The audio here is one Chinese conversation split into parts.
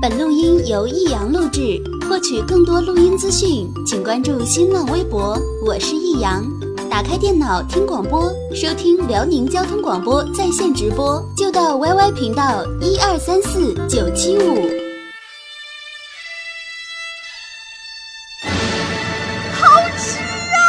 本录音由易阳录制。获取更多录音资讯，请关注新浪微博。我是易阳。打开电脑听广播，收听辽宁交通广播在线直播，就到 YY 频道一二三四九七五。好吃啊！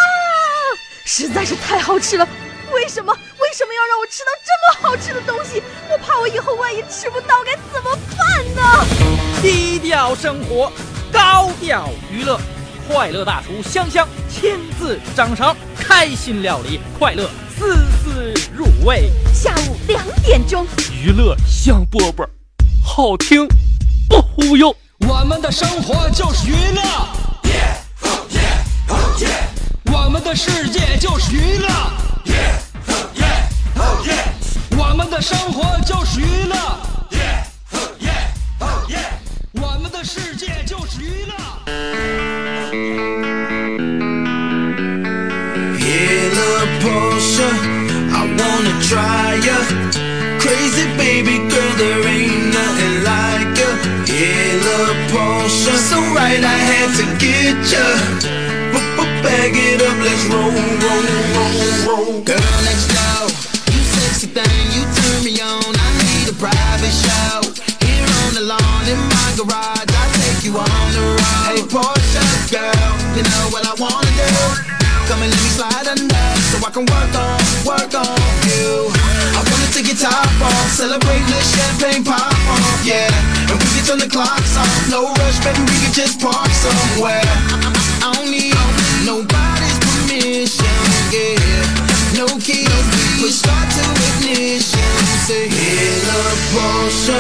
实在是太好吃了。为什么？为什么要让我吃到这么好吃的东西？我怕我以后万一吃不到该怎么办呢？低调生活，高调娱乐，快乐大厨香香亲自掌勺，开心料理，快乐丝丝入味。下午两点钟，娱乐香饽饽，好听不忽悠。我们的生活就是娱乐，我们的世界就是娱乐。我们的生活就是娱乐，我们的世界就是娱乐。 Hella Porsche, I wanna try ya. Crazy baby girl, there ain't nothing like ya. Hella Porsche, so right I had to get ya. Bag it up, let's roll, roll, roll, roll. Girl Wanna do. Come and let me slide under, so I can work on, work on you. I wanna take your top off, celebrate the champagne pop off, yeah. And we can turn the clocks off, no rush, baby, we can just park somewhere. I don't need nobody's permission, yeah. No keys, push start to ignition. Say, hello, Porsche,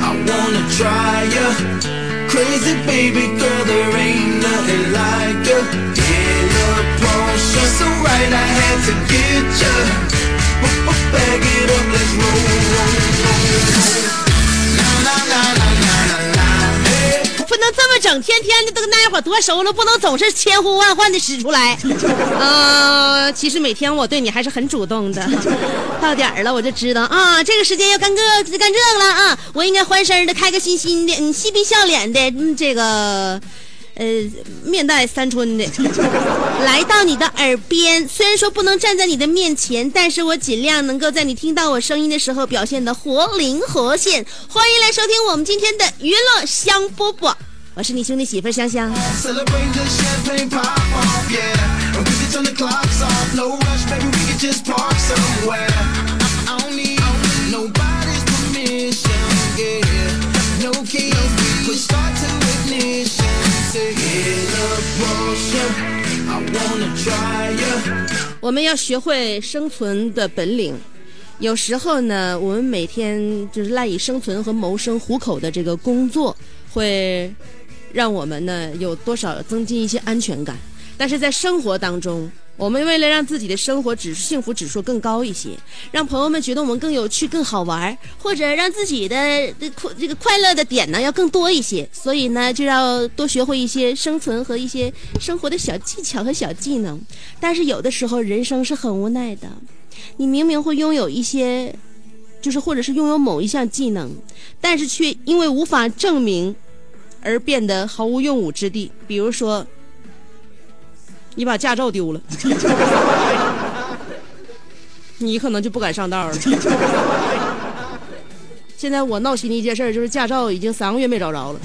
I wanna try ya. Crazy baby girl, there ain't nothing like ya. Hello, Porsche, so right I had to get ya. Bag it up, let's roll, roll, roll, 能这么整，天天的都跟大家伙多熟了，不能总是千呼万唤的使出来。呃，其实每天我对你还是很主动的。到点儿了，我就知道啊，这个时间要干个干这个了啊，我应该欢声的、开开心心的、嗯，嬉皮笑脸的，嗯，这个。呃，面带三春的 来到你的耳边，虽然说不能站在你的面前，但是我尽量能够在你听到我声音的时候表现的活灵活现。欢迎来收听我们今天的娱乐香饽饽，我是你兄弟媳妇香香。我们要学会生存的本领，有时候呢，我们每天就是赖以生存和谋生糊口的这个工作会。让我们呢有多少增进一些安全感。但是在生活当中，我们为了让自己的生活指幸福指数更高一些，让朋友们觉得我们更有趣、更好玩，或者让自己的这快这个快乐的点呢要更多一些，所以呢就要多学会一些生存和一些生活的小技巧和小技能。但是有的时候人生是很无奈的，你明明会拥有一些，就是或者是拥有某一项技能，但是却因为无法证明而变得毫无用武之地。比如说，你把驾照丢了，你可能就不敢上道了。现在我闹心的一件事就是驾照已经三个月没找着了。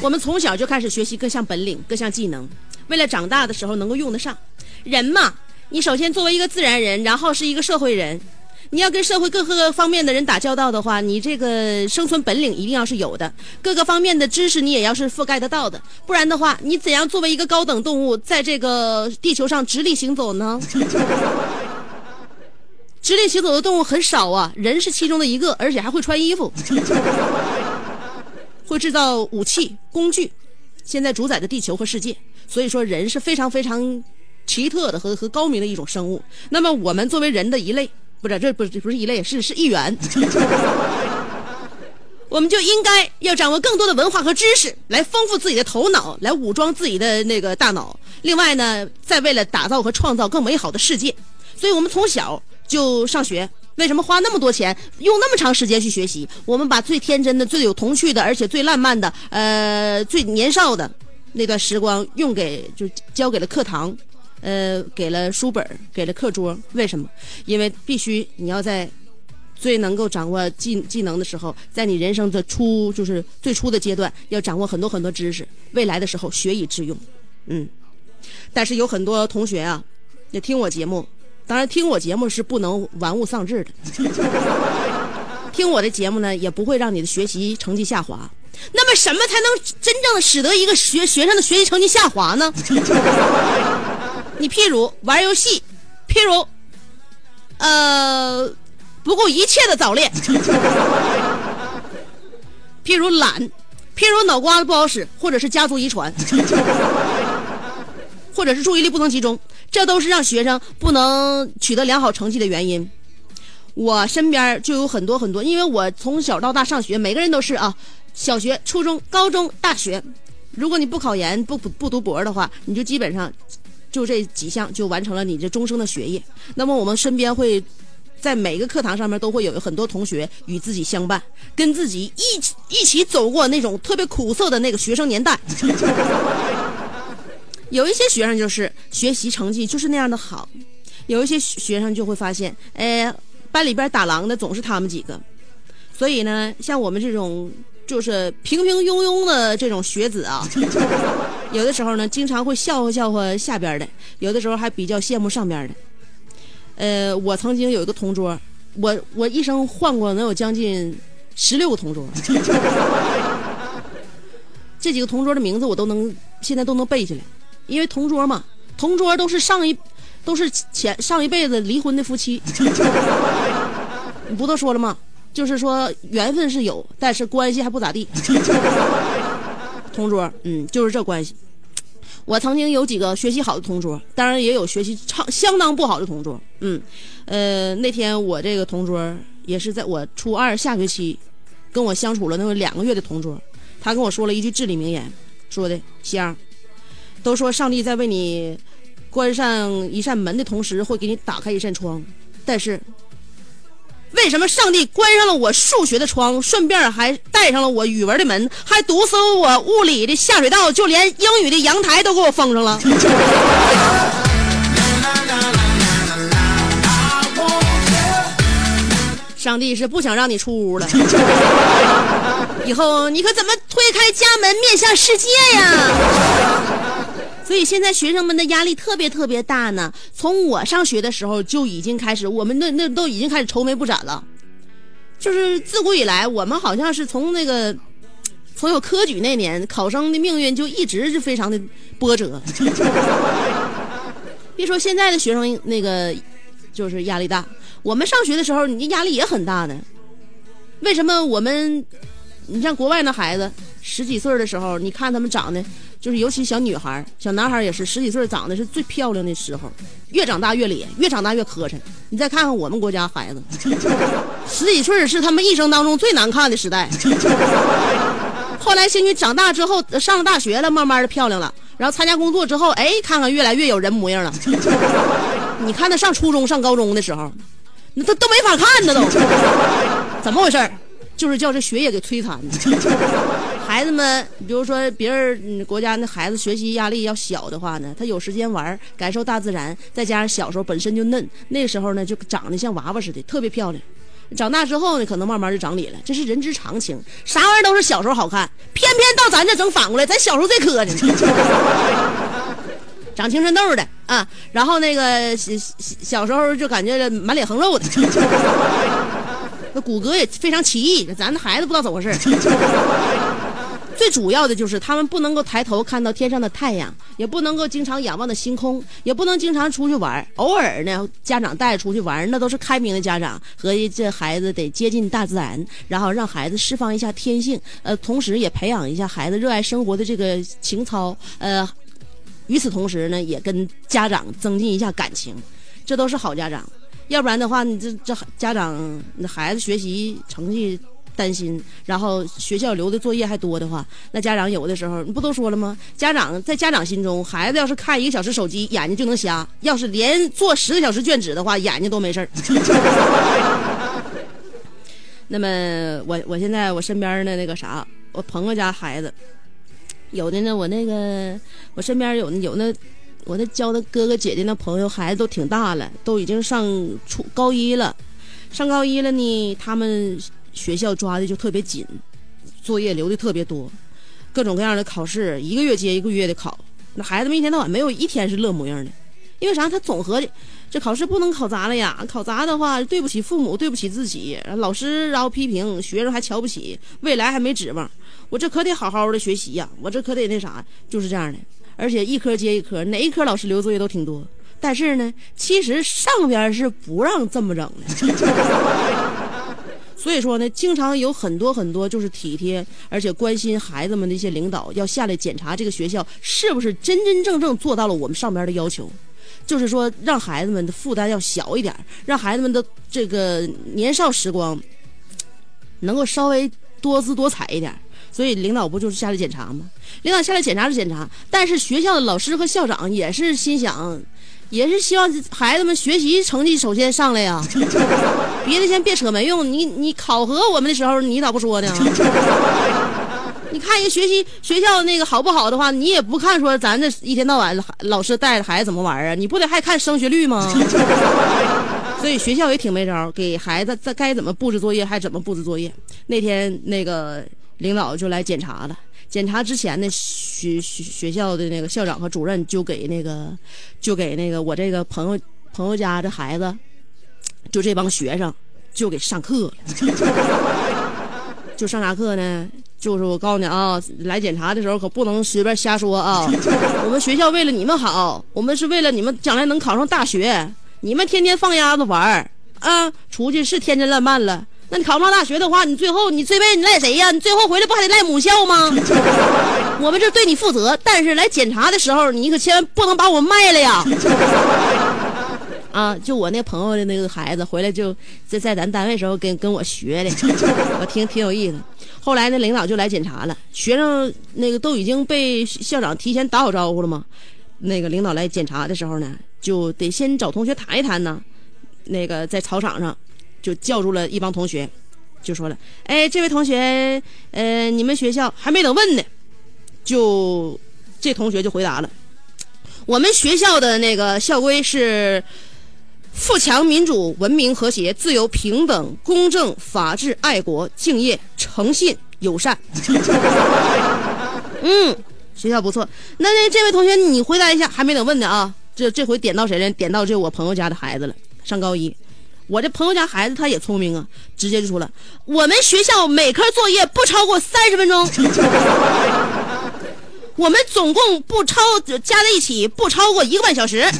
我们从小就开始学习各项本领、各项技能，为了长大的时候能够用得上。人嘛，你首先作为一个自然人，然后是一个社会人，你要跟社会各个方面的人打交道的话，你这个生存本领一定要是有的，各个方面的知识你也要是覆盖得到的，不然的话，你怎样作为一个高等动物在这个地球上直立行走呢？直立行走的动物很少啊，人是其中的一个，而且还会穿衣服。会制造武器、工具，现在主宰着地球和世界。所以说，人是非常非常奇特的和和高明的一种生物。那么，我们作为人的一类，不是这不是不是一类，是是一员。我们就应该要掌握更多的文化和知识，来丰富自己的头脑，来武装自己的那个大脑。另外呢，再为了打造和创造更美好的世界，所以我们从小就上学。为什么花那么多钱，用那么长时间去学习？我们把最天真的、最有童趣的，而且最浪漫的，呃，最年少的那段时光，用给就交给了课堂，呃，给了书本，给了课桌。为什么？因为必须你要在最能够掌握技技能的时候，在你人生的初就是最初的阶段，要掌握很多很多知识，未来的时候学以致用。嗯，但是有很多同学啊，也听我节目。当然，听我节目是不能玩物丧志的。听我的节目呢，也不会让你的学习成绩下滑。那么，什么才能真正的使得一个学学生的学习成绩下滑呢？你譬如玩游戏，譬如，呃，不顾一切的早恋，譬如懒，譬如脑瓜子不好使，或者是家族遗传，或者是注意力不能集中。这都是让学生不能取得良好成绩的原因。我身边就有很多很多，因为我从小到大上学，每个人都是啊，小学、初中、高中、大学。如果你不考研、不不不读博的话，你就基本上就这几项就完成了你这终生的学业。那么我们身边会在每个课堂上面都会有很多同学与自己相伴，跟自己一起一起走过那种特别苦涩的那个学生年代。有一些学生就是学习成绩就是那样的好，有一些学生就会发现，哎，班里边打狼的总是他们几个，所以呢，像我们这种就是平平庸庸的这种学子啊，有的时候呢，经常会笑话笑话下边的，有的时候还比较羡慕上边的。呃，我曾经有一个同桌，我我一生换过能有将近十六个同桌，这几个同桌的名字我都能现在都能背下来。因为同桌嘛，同桌都是上一，都是前上一辈子离婚的夫妻，你不都说了吗？就是说缘分是有，但是关系还不咋地。同桌，嗯，就是这关系。我曾经有几个学习好的同桌，当然也有学习超相当不好的同桌。嗯，呃，那天我这个同桌也是在我初二下学期跟我相处了那么两个月的同桌，他跟我说了一句至理名言，说的香。都说上帝在为你关上一扇门的同时，会给你打开一扇窗。但是，为什么上帝关上了我数学的窗，顺便还带上了我语文的门，还堵死我物理的下水道，就连英语的阳台都给我封上了？上帝是不想让你出屋了。以后你可怎么推开家门面向世界呀？所以现在学生们的压力特别特别大呢。从我上学的时候就已经开始，我们那那都已经开始愁眉不展了。就是自古以来，我们好像是从那个从有科举那年，考生的命运就一直是非常的波折。别说现在的学生那个就是压力大，我们上学的时候，你压力也很大的。为什么我们？你像国外那孩子，十几岁的时候，你看他们长得。就是尤其小女孩、小男孩也是十几岁长得是最漂亮的时候，越长大越脸，越长大越磕碜。你再看看我们国家孩子，十几岁是他们一生当中最难看的时代。后来兴许长大之后上了大学了，慢慢的漂亮了，然后参加工作之后，哎，看看越来越有人模样了。你看他上初中、上高中的时候，那他都没法看呢，都怎么回事就是叫这学业给摧残的。孩子们，比如说别人国家那孩子学习压力要小的话呢，他有时间玩，感受大自然，再加上小时候本身就嫩，那时候呢就长得像娃娃似的，特别漂亮。长大之后呢，可能慢慢就长理了，这是人之常情。啥玩意儿都是小时候好看，偏偏到咱这整反过来，咱小时候最磕碜。长青春痘的啊，然后那个小小时候就感觉满脸横肉的，那骨骼也非常奇异，咱的孩子不知道怎么回事。最主要的就是他们不能够抬头看到天上的太阳，也不能够经常仰望的星空，也不能经常出去玩。偶尔呢，家长带出去玩，那都是开明的家长和这孩子得接近大自然，然后让孩子释放一下天性，呃，同时也培养一下孩子热爱生活的这个情操。呃，与此同时呢，也跟家长增进一下感情，这都是好家长。要不然的话，你这这家长那孩子学习成绩。担心，然后学校留的作业还多的话，那家长有的时候你不都说了吗？家长在家长心中，孩子要是看一个小时手机，眼睛就能瞎；要是连做十个小时卷纸的话，眼睛都没事儿。那么我我现在我身边的那个啥，我朋友家孩子，有的呢，我那个我身边有有那我那交的哥哥姐姐那朋友孩子都挺大了，都已经上初高一了，上高一了呢，他们学校抓的就特别紧，作业留的特别多，各种各样的考试一个月接一个月的考，那孩子们一天到晚没有一天是乐模样的，因为啥？他总合计。这 考试不能考砸了呀！考砸的话，对不起父母，对不起自己。老师然后批评，学生还瞧不起，未来还没指望。我这可得好好的学习呀！我这可得那啥，就是这样的。而且一科接一科，哪一科老师留作业都挺多。但是呢，其实上边是不让这么整的。所以说呢，经常有很多很多就是体贴而且关心孩子们的一些领导要下来检查这个学校是不是真真正正做到了我们上边的要求。就是说，让孩子们的负担要小一点，让孩子们的这个年少时光能够稍微多姿多彩一点。所以领导不就是下来检查吗？领导下来检查是检查，但是学校的老师和校长也是心想，也是希望孩子们学习成绩首先上来呀。别的先别扯没用，你你考核我们的时候，你咋不说呢？你看人学习学校那个好不好的话，你也不看说咱这一天到晚老师带着孩子怎么玩啊？你不得还看升学率吗？所以学校也挺没招，给孩子在该怎么布置作业还怎么布置作业。那天那个领导就来检查了，检查之前呢，学学学校的那个校长和主任就给那个就给那个我这个朋友朋友家的孩子，就这帮学生就给上课，就上啥课呢？就是我告诉你啊，来检查的时候可不能随便瞎说啊！我们学校为了你们好，我们是为了你们将来能考上大学。你们天天放鸭子玩儿啊，出去是天真烂漫了。那你考不上大学的话，你最后你这辈子你赖谁呀？你最后回来不还得赖母校吗？我们这对你负责，但是来检查的时候，你可千万不能把我卖了呀！啊，就我那朋友的那个孩子回来就在在咱单位时候跟跟我学的，我听挺有意思。后来那领导就来检查了，学生那个都已经被校长提前打好招呼了嘛。那个领导来检查的时候呢，就得先找同学谈一谈呢。那个在操场上就叫住了一帮同学，就说了：“哎，这位同学，呃，你们学校还没等问呢，就这同学就回答了，我们学校的那个校规是。”富强、民主、文明、和谐、自由、平等、公正、法治、爱国、敬业、诚信、友善。嗯，学校不错。那那这位同学，你回答一下，还没等问呢啊。这这回点到谁了？点到这我朋友家的孩子了，上高一。我这朋友家孩子他也聪明啊，直接就说了：我们学校每科作业不超过三十分钟，我们总共不超加在一起不超过一个半小时。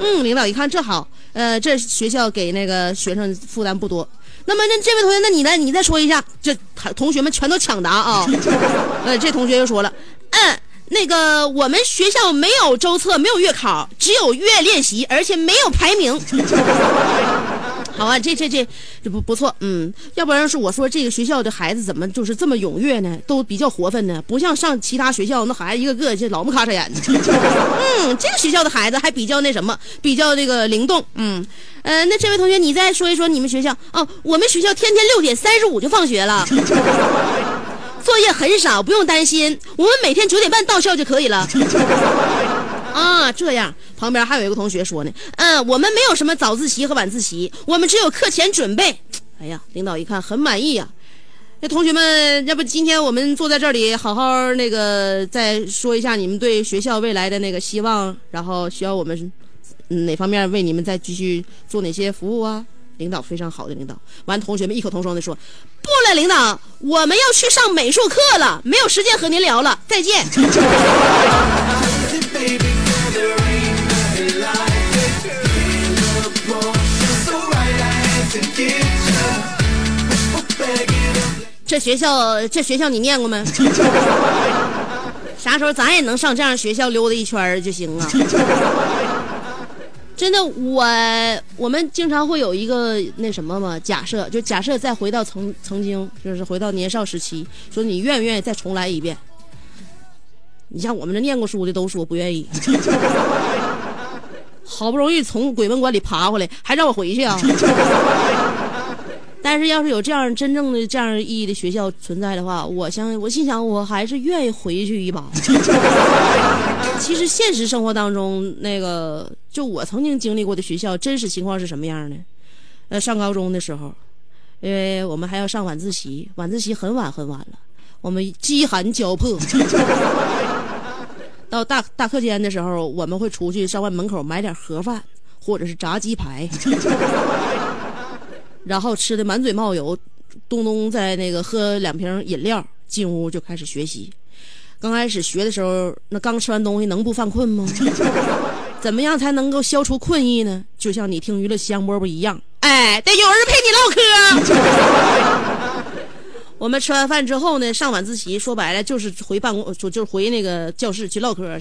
嗯，领导一看这好，呃，这学校给那个学生负担不多。那么，那这位同学，那你来，你再说一下，这同学们全都抢答啊。呃，这同学又说了，嗯，那个我们学校没有周测，没有月考，只有月练习，而且没有排名。好啊，这这这这不不错，嗯，要不然是我说这个学校的孩子怎么就是这么踊跃呢？都比较活泛呢，不像上其他学校那孩子一个个就老木咔嚓眼的。嗯，这个学校的孩子还比较那什么，比较这个灵动。嗯，呃，那这位同学你再说一说你们学校哦，我们学校天天六点三十五就放学了，作业很少，不用担心，我们每天九点半到校就可以了。啊，这样，旁边还有一个同学说呢，嗯，我们没有什么早自习和晚自习，我们只有课前准备。哎呀，领导一看很满意呀。那同学们，要不今天我们坐在这里，好好那个再说一下你们对学校未来的那个希望，然后需要我们哪方面为你们再继续做哪些服务啊？领导非常好的领导。完，同学们异口同声的说，不了，领导，我们要去上美术课了，没有时间和您聊了，再见。这学校，这学校你念过吗？啥时候咱也能上这样学校溜达一圈就行啊？真的，我我们经常会有一个那什么嘛，假设，就假设再回到曾曾经，就是回到年少时期，说你愿不愿意再重来一遍？你像我们这念过书的都说不愿意，好不容易从鬼门关里爬回来，还让我回去啊？但是要是有这样真正的这样意义的学校存在的话，我相我心想我还是愿意回去一把。其实现实生活当中，那个就我曾经经历过的学校真实情况是什么样的？呃，上高中的时候，因为我们还要上晚自习，晚自习很晚很晚了，我们饥寒交迫。到大大课间的时候，我们会出去上外门口买点盒饭，或者是炸鸡排。然后吃的满嘴冒油，东东在那个喝两瓶饮料，进屋就开始学习。刚开始学的时候，那刚吃完东西能不犯困吗？怎么样才能够消除困意呢？就像你听娱乐香饽饽一样，哎，得有人陪你唠嗑。我们吃完饭之后呢，上晚自习，说白了就是回办公，就就是回那个教室去唠嗑。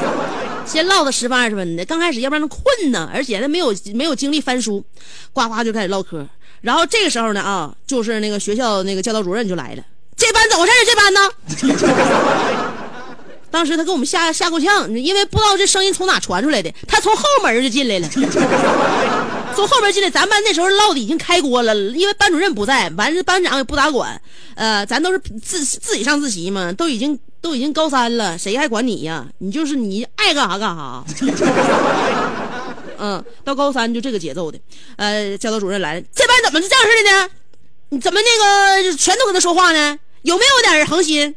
先唠到十分二十分的，刚开始要不然困呢，而且他没有没有精力翻书，呱呱就开始唠嗑。然后这个时候呢啊，就是那个学校那个教导主任就来了，这班怎么回事？这班呢？当时他给我们吓吓够呛，因为不知道这声音从哪传出来的，他从后门就进来了，从后门进来。咱班那时候唠的已经开锅了，因为班主任不在，完了班长也不咋管，呃，咱都是自自己上自习嘛，都已经都已经高三了，谁还管你呀？你就是你爱干啥干啥。嗯，到高三就这个节奏的，呃，教导主任来了，这班怎么是这样式的呢？你怎么那个全都跟他说话呢？有没有点恒心？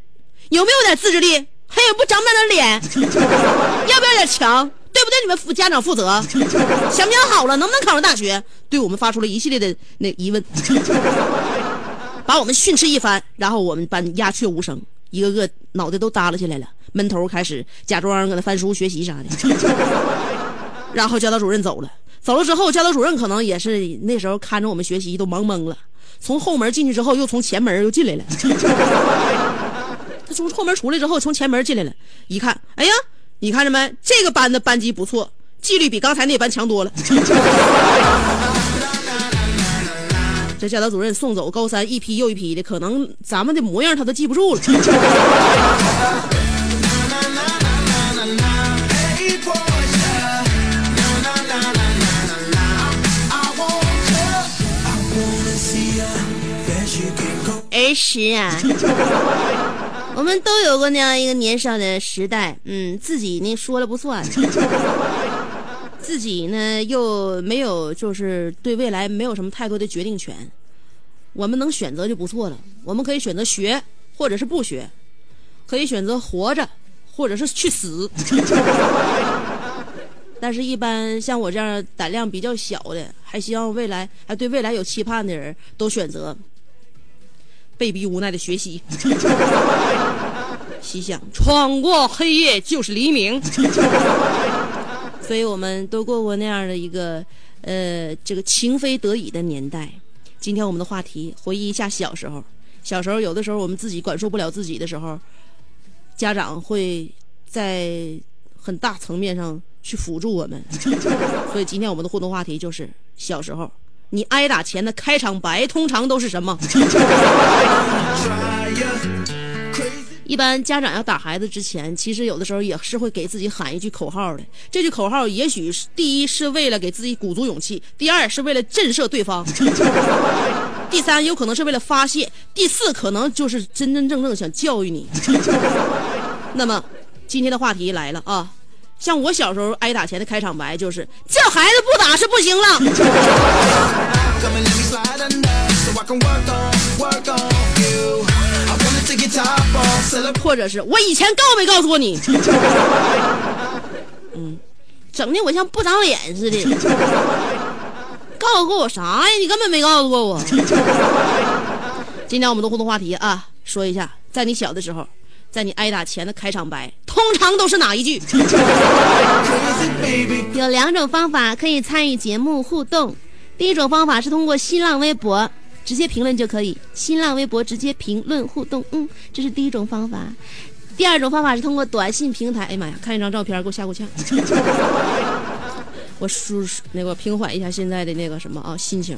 有没有点自制力？还有不长点脸？要不要点强？对不对？你们负家长负责，想不想好了？能不能考上大学？对我们发出了一系列的那疑问，把我们训斥一番，然后我们班鸦雀无声，一个个脑袋都耷拉下来了，闷头开始假装搁那翻书学习啥的。然后教导主任走了，走了之后，教导主任可能也是那时候看着我们学习都忙懵了，从后门进去之后，又从前门又进来了。他从后门出来之后，从前门进来了，一看，哎呀，你看着没？这个班的班级不错，纪律比刚才那班强多了。这教导主任送走高三一批又一批的，可能咱们的模样他都记不住了。儿时啊，我们都有过那样一个年少的时代，嗯，自己呢说了不算，自己呢又没有，就是对未来没有什么太多的决定权。我们能选择就不错了，我们可以选择学，或者是不学，可以选择活着，或者是去死。但是，一般像我这样胆量比较小的，还希望未来还对未来有期盼的人，都选择被逼无奈的学习。心想：闯过黑夜就是黎明。所以，我们都过过那样的一个呃，这个情非得已的年代。今天我们的话题，回忆一下小时候。小时候，有的时候我们自己管束不了自己的时候，家长会在很大层面上。去辅助我们，所以今天我们的互动话题就是小时候你挨打前的开场白通常都是什么？一般家长要打孩子之前，其实有的时候也是会给自己喊一句口号的。这句口号也许是第一是为了给自己鼓足勇气，第二是为了震慑对方，第三有可能是为了发泄，第四可能就是真真正正想教育你。那么今天的话题来了啊！像我小时候挨打前的开场白就是：这孩子不打是不行了。或者是我以前告没告诉过你？嗯，整的我像不长脸似的。告诉过我啥呀？你根本没告诉过我。今天我们的互动话题啊，说一下，在你小的时候。在你挨打前的开场白，通常都是哪一句？有两种方法可以参与节目互动。第一种方法是通过新浪微博直接评论就可以，新浪微博直接评论互动，嗯，这是第一种方法。第二种方法是通过短信平台。哎呀妈呀，看一张照片给我吓够呛。我舒那个平缓一下现在的那个什么啊心情。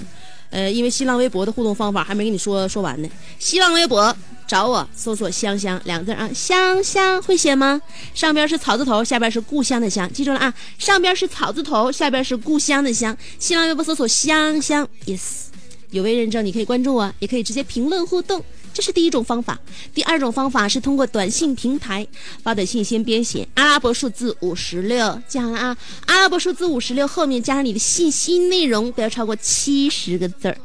呃，因为新浪微博的互动方法还没跟你说说完呢。新浪微博找我搜索“香香”两个字啊，香香会写吗？上边是草字头，下边是故乡的乡，记住了啊。上边是草字头，下边是故乡的乡。新浪微博搜索“香香 ”，yes，有未认证，你可以关注我，也可以直接评论互动。这是第一种方法，第二种方法是通过短信平台发短信，先编写。阿拉伯数字五十六，记好了啊，阿拉伯数字五十六后面加上你的信息内容，不要超过七十个字儿。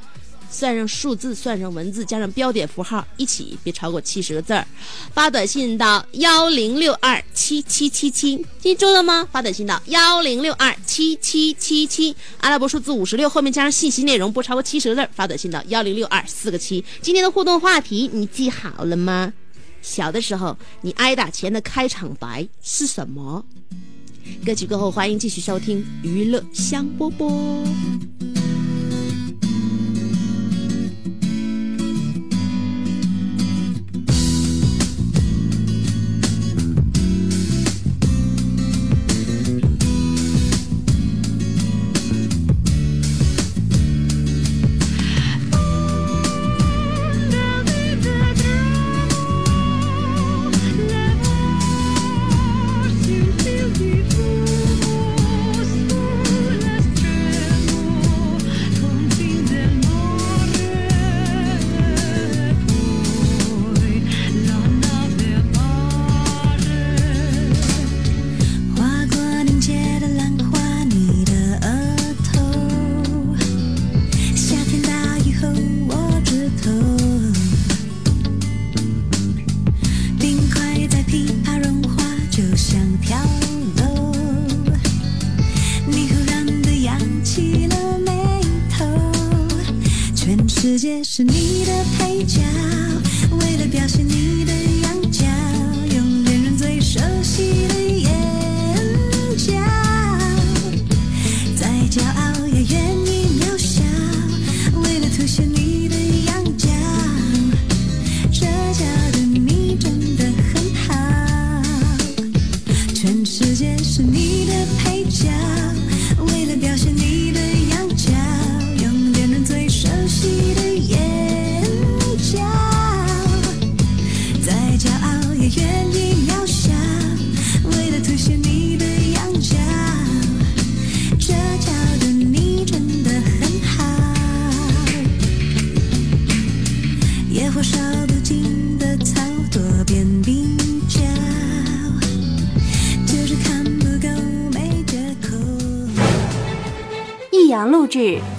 算上数字，算上文字，加上标点符号，一起别超过七十个字儿。发短信到幺零六二七七七七，记住了吗？发短信到幺零六二七七七七，阿拉伯数字五十六后面加上信息内容，不超过七十个字儿。发短信到幺零六二四个七。今天的互动话题你记好了吗？小的时候你挨打前的开场白是什么？歌曲过后，欢迎继续收听娱乐香饽饽。再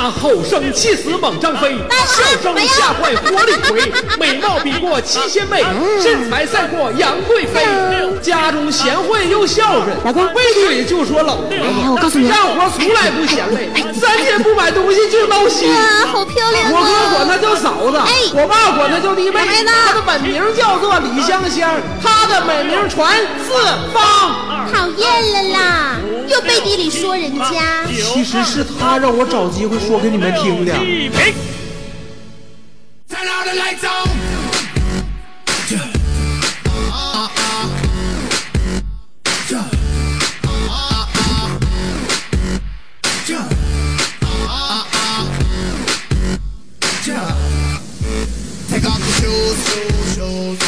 他吼声气死猛张飞，笑声吓坏活李逵，美貌比过七仙妹，身材赛过杨贵妃。家中贤惠又孝顺，老公背对就说老婆。哎呀我告诉你干活从来不嫌累，三天不买东西就闹心。哇，好漂亮我哥啊！管她叫嫂子，哎我爸管她叫弟妹。她的本名叫做李香香，她的美名传四方。讨厌了啦，又背地里说人家。其实是他让我找机会说给你们听的。一平。Turn all the lights on. Take off the shoes, shoes, shoes.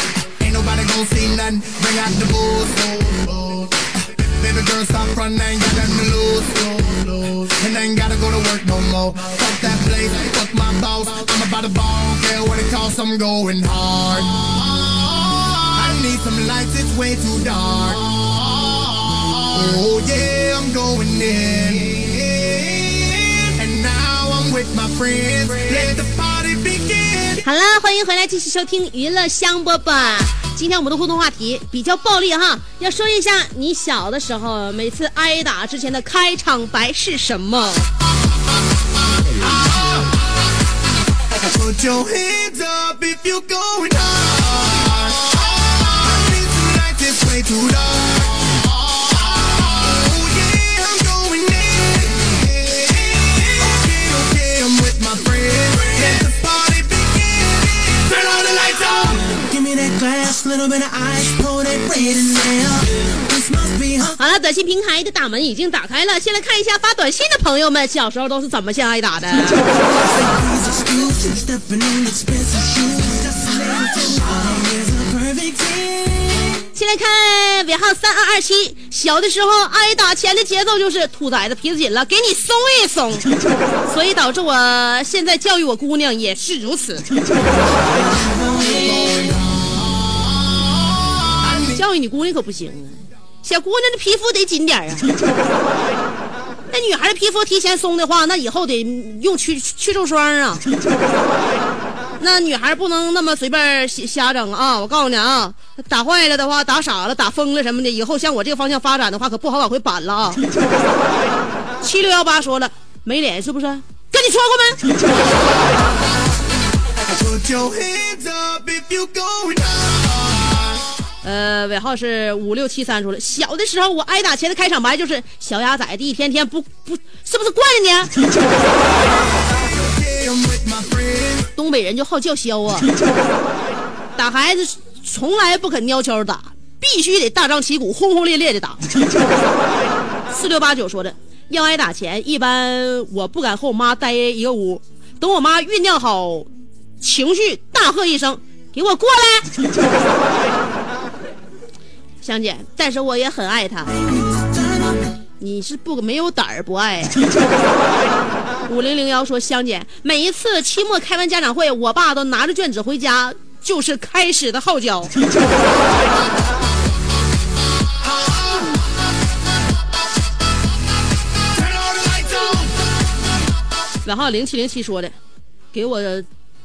Ain't nobody gon' see nothing. Bring out the booze. Baby girl, stop running, ain't got nothing to lose, lose, lose. And I ain't gotta go to work no more. Fuck that place, fuck my boss. I'm about to ball, care what it costs, I'm going hard. I need some lights, it's way too dark. Oh yeah, I'm going in. And now I'm with my friends. Let the party begin. 好啦，欢迎回来，继续收听娱乐香饽饽。 今天我们的互动话题比较暴力哈，要说一下你小的时候每次挨打之前的开场白是什么？短信平台的大门已经打开了，先来看一下发短信的朋友们，小时候都是怎么先挨打的。先来看尾号三二二七，小的时候挨打前的节奏就是兔崽子皮子紧了，给你松一松，所以导致我现在教育我姑娘也是如此。教育你姑娘可不行啊，小姑娘的皮肤得紧点儿啊。那女孩的皮肤提前松的话，那以后得用去去皱霜啊。那女孩不能那么随便瞎瞎整啊！我告诉你啊，打坏了的话，打傻了、打疯了什么的，以后向我这个方向发展的话，可不好往回扳了啊！七六幺八说了，没脸是不是？跟你说过没？呃，尾号是五六七三说了，小的时候我挨打前的开场白就是小鸭崽子一天天不不，是不是惯着你？东北人就好叫嚣啊，打孩子从来不肯悄悄打，必须得大张旗鼓、轰轰烈烈的打。四六八九说的，要挨打前，一般我不敢和我妈待一个屋，等我妈酝酿好情绪，大喝一声：“给我过来！”香姐，但是我也很爱他。你是不没有胆儿不爱呀、五零零幺说：“香姐，每一次期末开完家长会，我爸都拿着卷纸回家，就是开始的号角。尾号零七零七说的，给我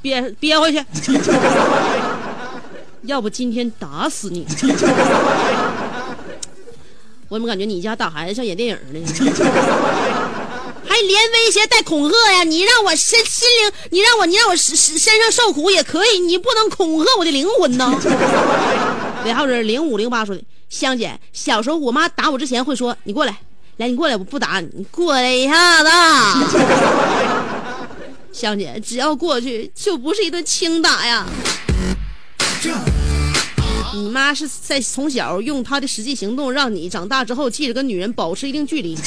憋憋回去，要不今天打死你！我怎么感觉你家打孩子像演电影呢？还连威胁带恐吓呀！你让我身心灵，你让我你让我身身身上受苦也可以，你不能恐吓我的灵魂呢。尾号是零五零八说的，香姐，小时候我妈打我之前会说：“你过来，来，你过来，我不打你，你过来一下子。” 香姐，只要过去就不是一顿轻打呀。你妈是在从小用她的实际行动，让你长大之后记着跟女人保持一定距离。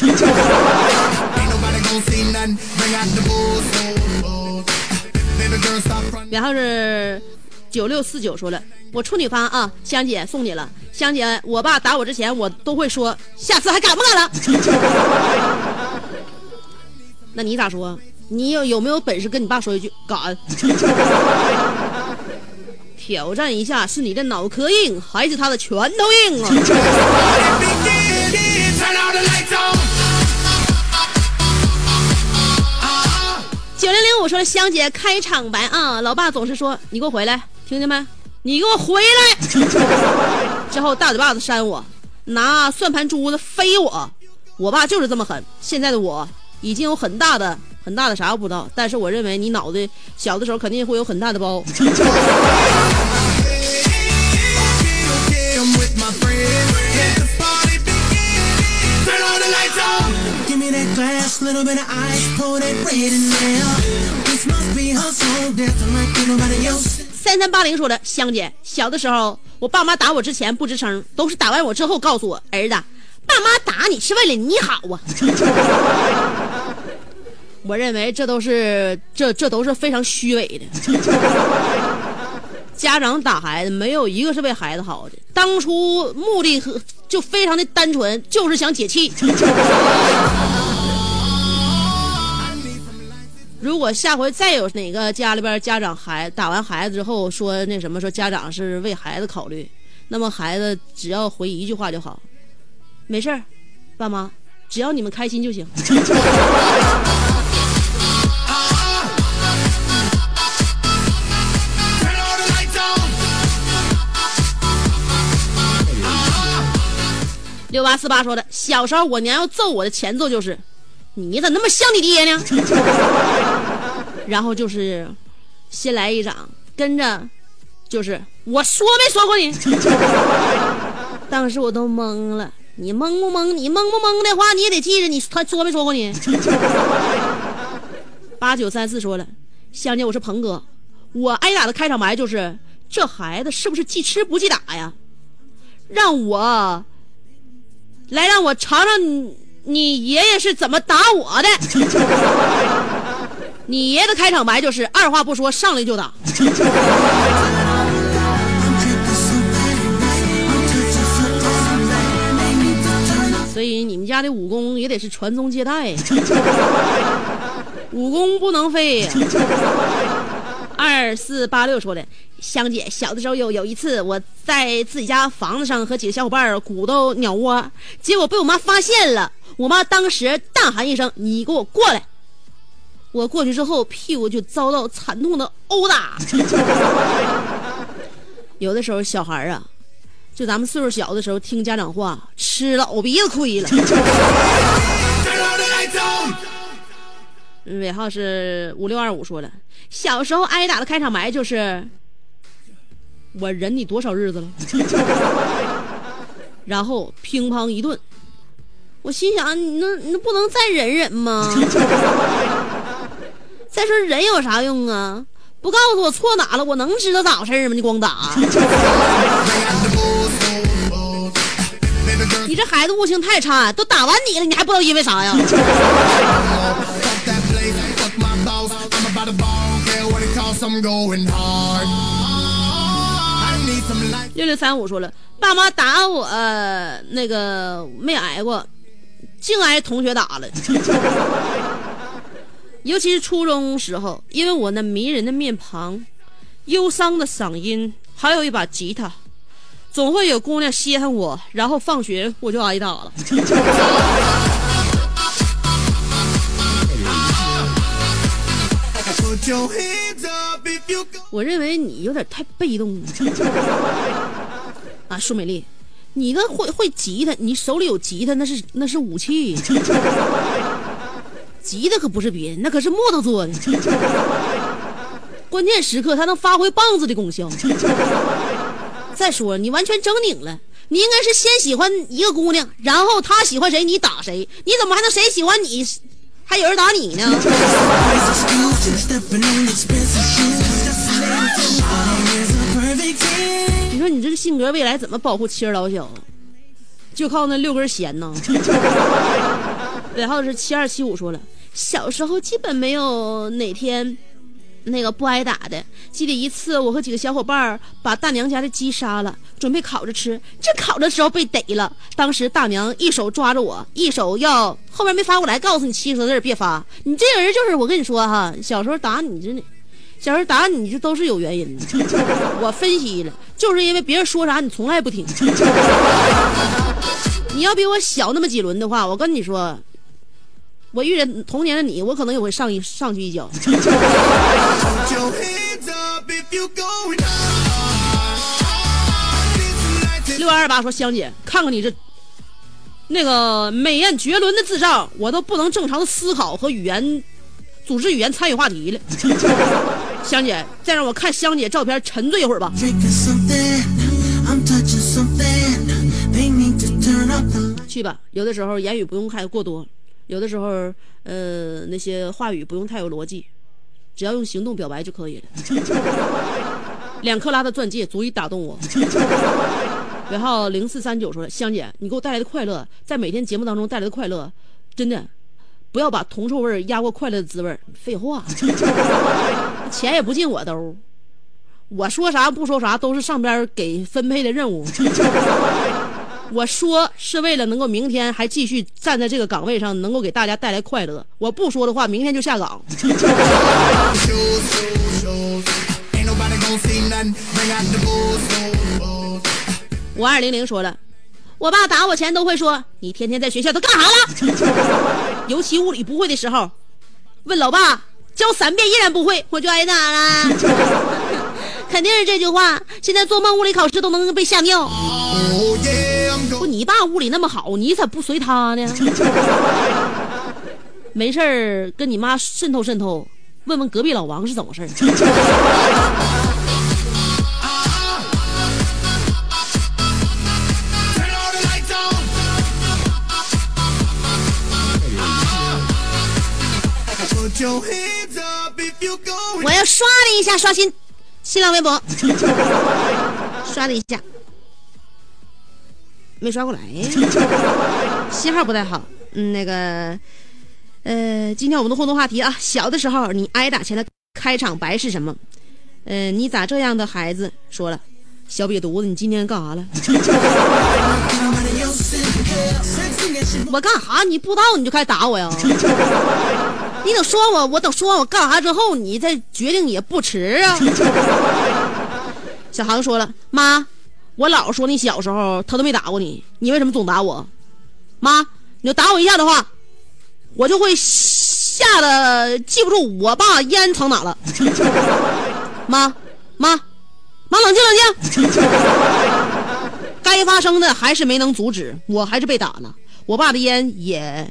然后是九六四九说了，我处女方啊，香姐送你了。香姐，我爸打我之前，我都会说，下次还敢不敢了？那你咋说？你有有没有本事跟你爸说一句敢？挑战一下，是你的脑壳硬，还是他的拳头硬啊？九零零五说：“香姐开场白啊，老爸总是说你给我回来，听见没？你给我回来！之后大嘴巴子扇我，拿算盘珠子飞我。我爸就是这么狠。现在的我已经有很大的很大的啥都不知道，但是我认为你脑袋小的时候肯定会有很大的包。三三八零说的，香姐，小的时候我爸妈打我之前不吱声，都是打完我之后告诉我，儿子，爸妈打你是为了你好啊。我认为这都是这这都是非常虚伪的。家长打孩子没有一个是为孩子好的，当初目的和就非常的单纯，就是想解气。如果下回再有哪个家里边家长孩打完孩子之后说那什么说家长是为孩子考虑，那么孩子只要回一句话就好，没事儿，爸妈，只要你们开心就行。六八四八说的，小时候我娘要揍我的前奏就是，你咋那么像你爹呢？然后就是先来一掌，跟着就是我说没说过你？当时我都懵了，你懵不懵？你懵不懵的话，你也得记着你他说没说过你？八九三四说了，香姐，我是鹏哥，我挨打的开场白就是这孩子是不是记吃不记打呀？让我来让我尝尝你你爷爷是怎么打我的。你爷的开场白就是二话不说上来就打。所以你们家的武功也得是传宗接代呀，武功不能废呀。二四八六说的，香姐小的时候有有一次我在自己家房子上和几个小伙伴鼓捣鸟窝，结果被我妈发现了，我妈当时大喊一声：“你给我过来！”我过去之后，屁股就遭到惨痛的殴打。有的时候小孩啊，就咱们岁数小的时候听家长话，吃老鼻子亏了。尾号是五六二五说了，小时候挨打的开场白就是“我忍你多少日子了”，然后乒乓一顿。我心想，你那你不能再忍忍吗？再说忍有啥用啊？不告诉我错哪了，我能知道咋回事吗？你光打，你这孩子悟性太差，都打完你了，你还不知道因为啥呀？六六三五说了，爸妈打我、那个没挨过，净挨同学打了。尤其是初中时候，因为我那迷人的面庞、忧伤的嗓音，还有一把吉他，总会有姑娘稀罕我，然后放学我就挨打了。我认为你有点太被动了。啊，舒美丽，你那会会吉他，你手里有吉他，那是那是武器。吉他可不是别人，那可是木头做的。关键时刻它能发挥棒子的功效。再说你完全整拧了，你应该是先喜欢一个姑娘，然后她喜欢谁你打谁，你怎么还能谁喜欢你，还有人打你呢？说你这个性格未来怎么保护妻儿老小？就靠那六根弦呢。尾号是七二七五说了，小时候基本没有哪天那个不挨打的。记得一次，我和几个小伙伴儿把大娘家的鸡杀了，准备烤着吃。正烤的时候被逮了，当时大娘一手抓着我，一手要后面没发过来，告诉你七个字别发。你这个人就是我跟你说哈，小时候打你真的，小时候打你这都是有原因的。我分析了，就是因为别人说啥你从来不听。你要比我小那么几轮的话，我跟你说，我遇见同年的你，我可能也会上一上去一脚。六二二八说：“香姐，看看你这那个美艳绝伦的智障，我都不能正常的思考和语言组织语言参与话题了。香姐，再让我看香姐照片沉醉一会儿吧。去吧，有的时候言语不用太过多，有的时候呃那些话语不用太有逻辑，只要用行动表白就可以了。两克拉的钻戒足以打动我。尾号零四三九说：“香姐，你给我带来的快乐，在每天节目当中带来的快乐，真的不要把铜臭味压过快乐的滋味。废话，钱也不进我兜，我说啥不说啥都是上边给分配的任务。我说是为了能够明天还继续站在这个岗位上，能够给大家带来快乐。我不说的话，明天就下岗。五二零零说了，我爸打我前都会说：“你天天在学校都干啥了？” 尤其物理不会的时候，问老爸教三遍依然不会，我就挨打了。肯定是这句话。现在做梦物理考试都能被吓尿。不，你爸物理那么好，你咋不随他呢？没事儿跟你妈渗透渗透，问问隔壁老王是怎么回事我要刷了一下刷新新浪微博，刷了一下，没刷过来，信号不太好。嗯，那个，呃，今天我们的互动话题啊，小的时候你挨打前的开场白是什么？呃，你咋这样的孩子？说了，小瘪犊子，你今天干啥了？我干啥？你不知道你就开始打我呀？你等说我，我等说完我干啥之后，你再决定也不迟啊。小航说了，妈，我姥说你小时候他都没打过你，你为什么总打我？妈，你要打我一下的话，我就会吓得记不住我爸烟藏哪了。妈，妈，妈，冷静冷静。该发生的还是没能阻止，我还是被打了，我爸的烟也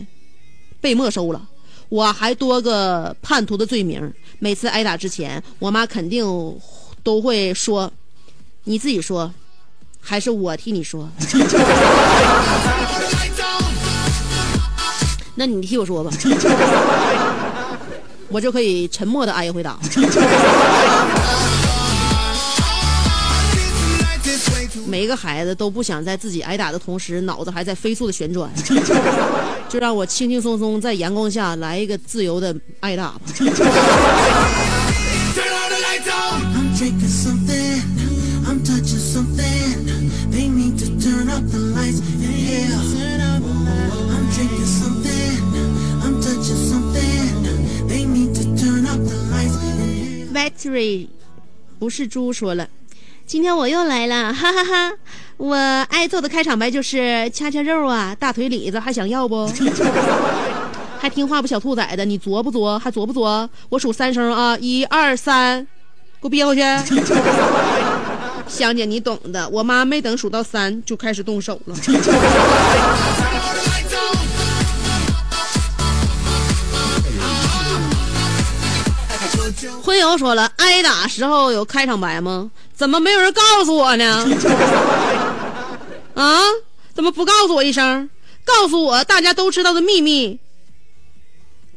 被没收了。我还多个叛徒的罪名。每次挨打之前，我妈肯定都会说：“你自己说，还是我替你说？” 那你替我说吧，我就可以沉默的挨一回打。每一个孩子都不想在自己挨打的同时，脑子还在飞速的旋转，就让我轻轻松松在阳光下来一个自由的挨打吧。Turn all the lights on. I'm drinking something, I'm touching something. They need to turn up the lights in here. I'm drinking something, I'm touching something. They need to turn up the lights in here. Battery 不是猪说了，今天我又来了，哈哈哈我挨揍的开场白就是掐掐肉啊，大腿里子还想要不？还听话不，小兔崽子，你作不作？还作不作？我数三声啊，一二三，给我憋回去。香姐，你懂的。我妈没等数到三就开始动手了。婚友说了，挨打时候有开场白吗？怎么没有人告诉我呢？啊？怎么不告诉我一声？告诉我大家都知道的秘密，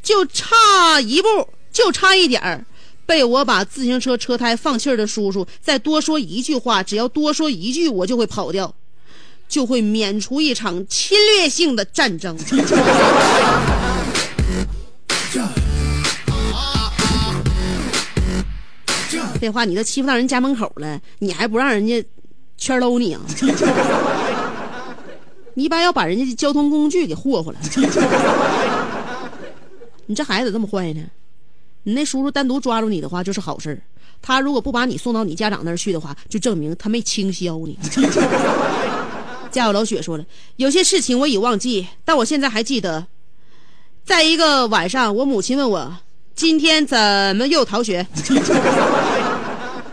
就差一步，就差一点儿，被我把自行车车胎放气儿的叔叔再多说一句话，只要多说一句，我就会跑掉，就会免除一场侵略性的战争。废话，你都欺负到人家门口了，你还不让人家圈搂你啊？你一般要把人家的交通工具给霍霍了。你这孩子这么坏呢？你那叔叔单独抓住你的话就是好事儿他如果不把你送到你家长那儿去的话，就证明他没清消你。家有老雪说了，有些事情我已忘记，但我现在还记得。在一个晚上，我母亲问我今天怎么又逃学。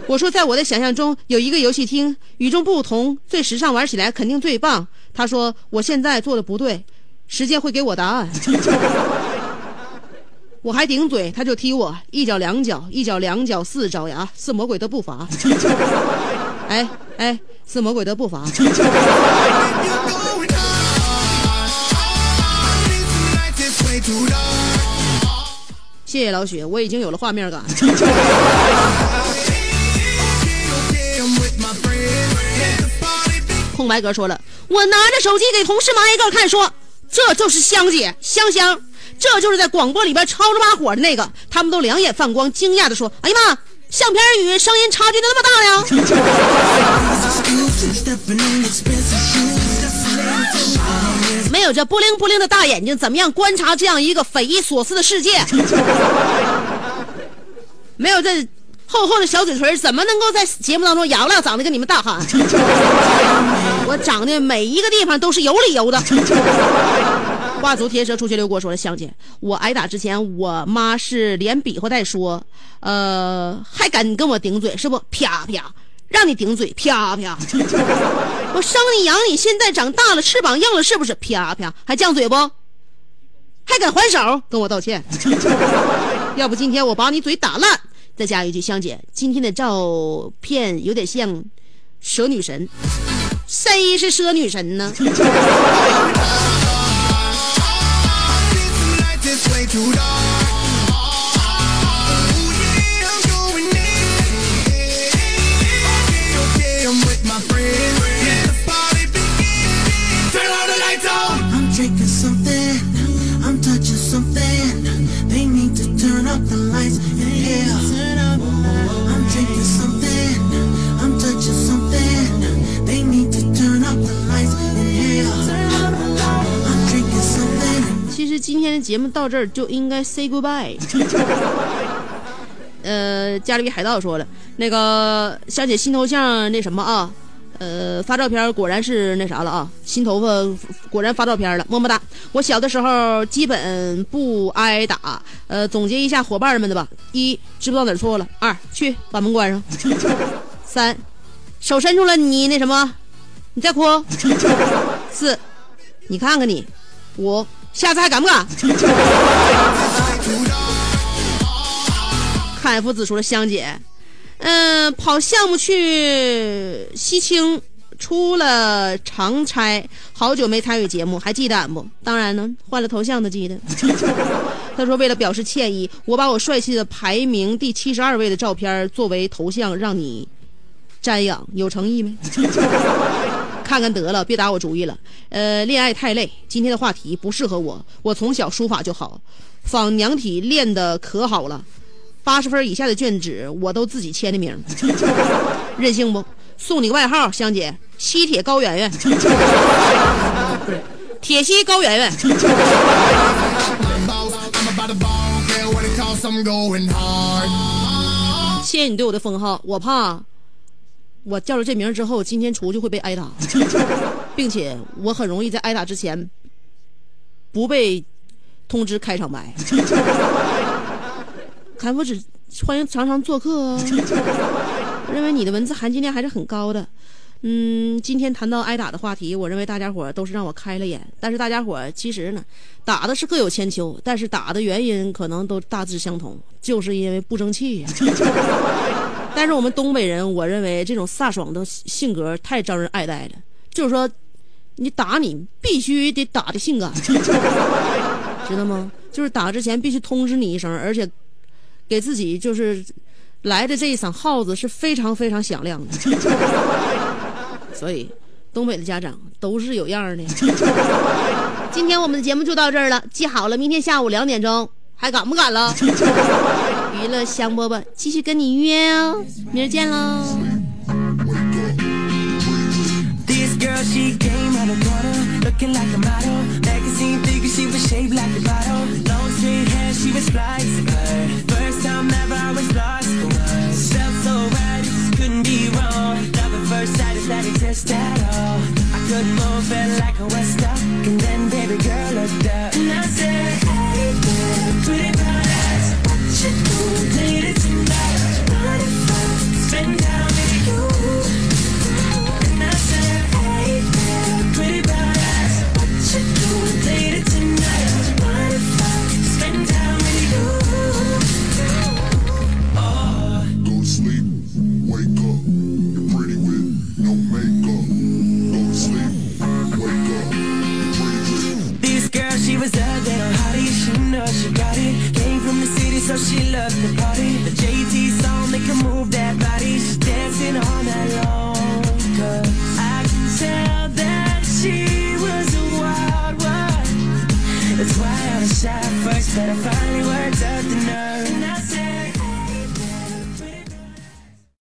我说，在我的想象中有一个游戏厅，与众不同，最时尚，玩起来肯定最棒。他说我现在做的不对，时间会给我答案。我还顶嘴，他就踢我一脚两脚，一脚两脚四爪牙，似魔鬼的步伐。哎哎，似魔鬼的步伐。谢谢老雪，我已经有了画面感。白格说了，我拿着手机给同事们挨个看，说这就是香姐香香，这就是在广播里边吵着把火的那个。他们都两眼放光，惊讶的说：“哎呀妈，相片与声音差距那么大呀！”没有这不灵不灵的大眼睛，怎么样观察这样一个匪夷所思的世界？没有这厚厚的小嘴唇，怎么能够在节目当中洋亮长得跟你们大喊？我长得每一个地方都是有理由的。画足天蛇出血流锅说了，香姐，我挨打之前，我妈是连比划带说，呃，还敢跟我顶嘴是不？啪啪，让你顶嘴，啪啪。我生你养你，现在长大了，翅膀硬了，是不是？啪啪，还犟嘴不？还敢还手跟我道歉？要不今天我把你嘴打烂。再加一句，香姐，今天的照片有点像蛇女神，谁是奢女神呢？节目到这儿就应该 say goodbye。呃，加勒比海盗说了，那个香姐新头像那什么啊，呃，发照片果然是那啥了啊，新头发果然发照片了，么么哒。我小的时候基本不挨打，呃，总结一下伙伴们的吧：一，知不知道哪儿错了；二，去把门关上；三，手伸出来你那什么，你再哭；四，你看看你；五，下次还敢不敢？看 F 子说了香姐，嗯、跑项目去西青，出了长差，好久没参与节目，还记得俺不？当然呢，换了头像都记得。他说，为了表示歉意，我把我帅气的排名第七十二位的照片作为头像，让你瞻仰，有诚意没？看看得了，别打我主意了。呃，恋爱太累，今天的话题不适合我。我从小书法就好，仿娘体练的可好了，八十分以下的卷纸我都自己签的名。任性不？送你个外号，香姐，西铁高圆圆，铁西高圆圆。谢谢你对我的封号，我怕我叫了这名之后，今天出去会被挨打，并且我很容易在挨打之前不被通知开场白。凯夫只欢迎常常做客哦，我认为你的文字含金量还是很高的。嗯，今天谈到挨打的话题，我认为大家伙都是让我开了眼。但是大家伙其实呢，打的是各有千秋，但是打的原因可能都大致相同，就是因为不争气呀、但是我们东北人，我认为这种飒爽的性格太招人爱戴了。就是说，你打你必须得打的性感，知道吗？就是打之前必须通知你一声，而且给自己就是来的这一嗓号子是非常非常响亮的。所以，东北的家长都是有样的。今天我们的节目就到这儿了，记好了，明天下午两点钟还敢不敢了？娱乐香饽饽继续跟你约哦，明儿见喽。the party. The JT song, they can move that body. She's dancing all night long. Cause I can tell that she was a wild one. That's why I was shy first, but I find